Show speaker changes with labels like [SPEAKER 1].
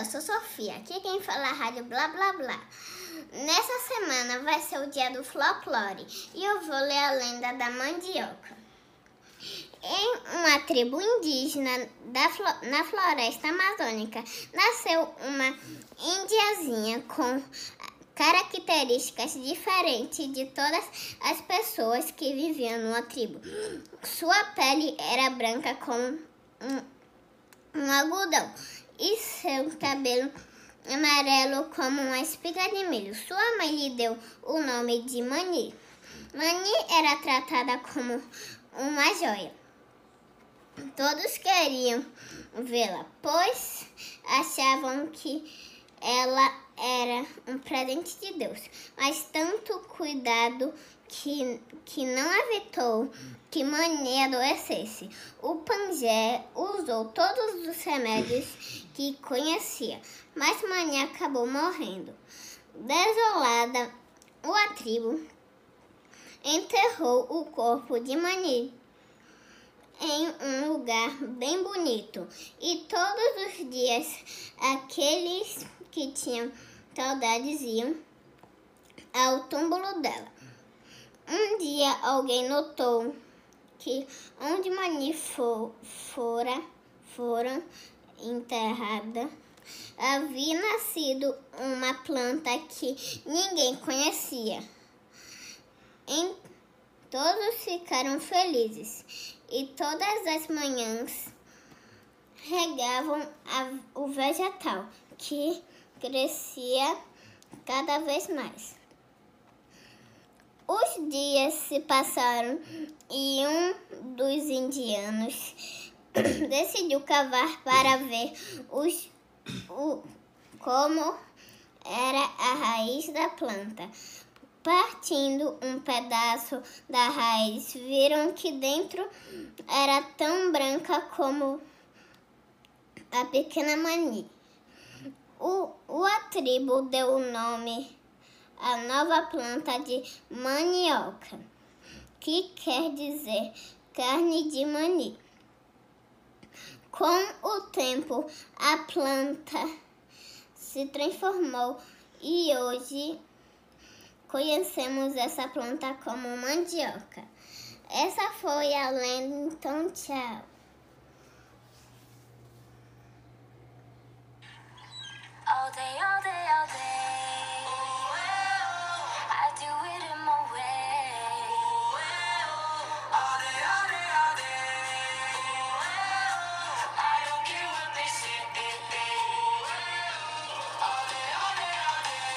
[SPEAKER 1] Eu sou Sofia. Aqui quem fala é a rádio Blá Blá Blá. Nessa semana vai ser o dia do folclore e eu vou ler a lenda da mandioca. Em uma tribo indígena da na floresta amazônica, nasceu uma indiazinha com características diferentes de todas as pessoas que viviam numa tribo. Sua pele era branca como um, um algodão e seu cabelo amarelo como uma espiga de milho. Sua mãe lhe deu o nome de Mani. Mani era tratada como uma joia. Todos queriam vê-la, pois achavam que ela era um presente de Deus. Mas tanto cuidado que, que não evitou que Mani adoecesse. O Pangé usou todos os remédios que conhecia, mas Mani acabou morrendo. Desolada, o tribo enterrou o corpo de Mani em um lugar bem bonito. E todos os dias aqueles que tinham saudades iam ao túmulo dela. Um dia alguém notou que onde Mani fo- fora, fora enterrada havia nascido uma planta que ninguém conhecia. Em Todos ficaram felizes e todas as manhãs regavam a- o vegetal que crescia cada vez mais. Os dias se passaram e um dos indianos decidiu cavar para ver os, o, como era a raiz da planta. Partindo um pedaço da raiz, viram que dentro era tão branca como a pequena mani. O, o a tribo deu o nome à nova planta de manioca, que quer dizer carne de mani. Com o tempo, a planta se transformou e hoje conhecemos essa planta como mandioca. Essa foi a lenda, então tchau.
[SPEAKER 2] All day, all day, all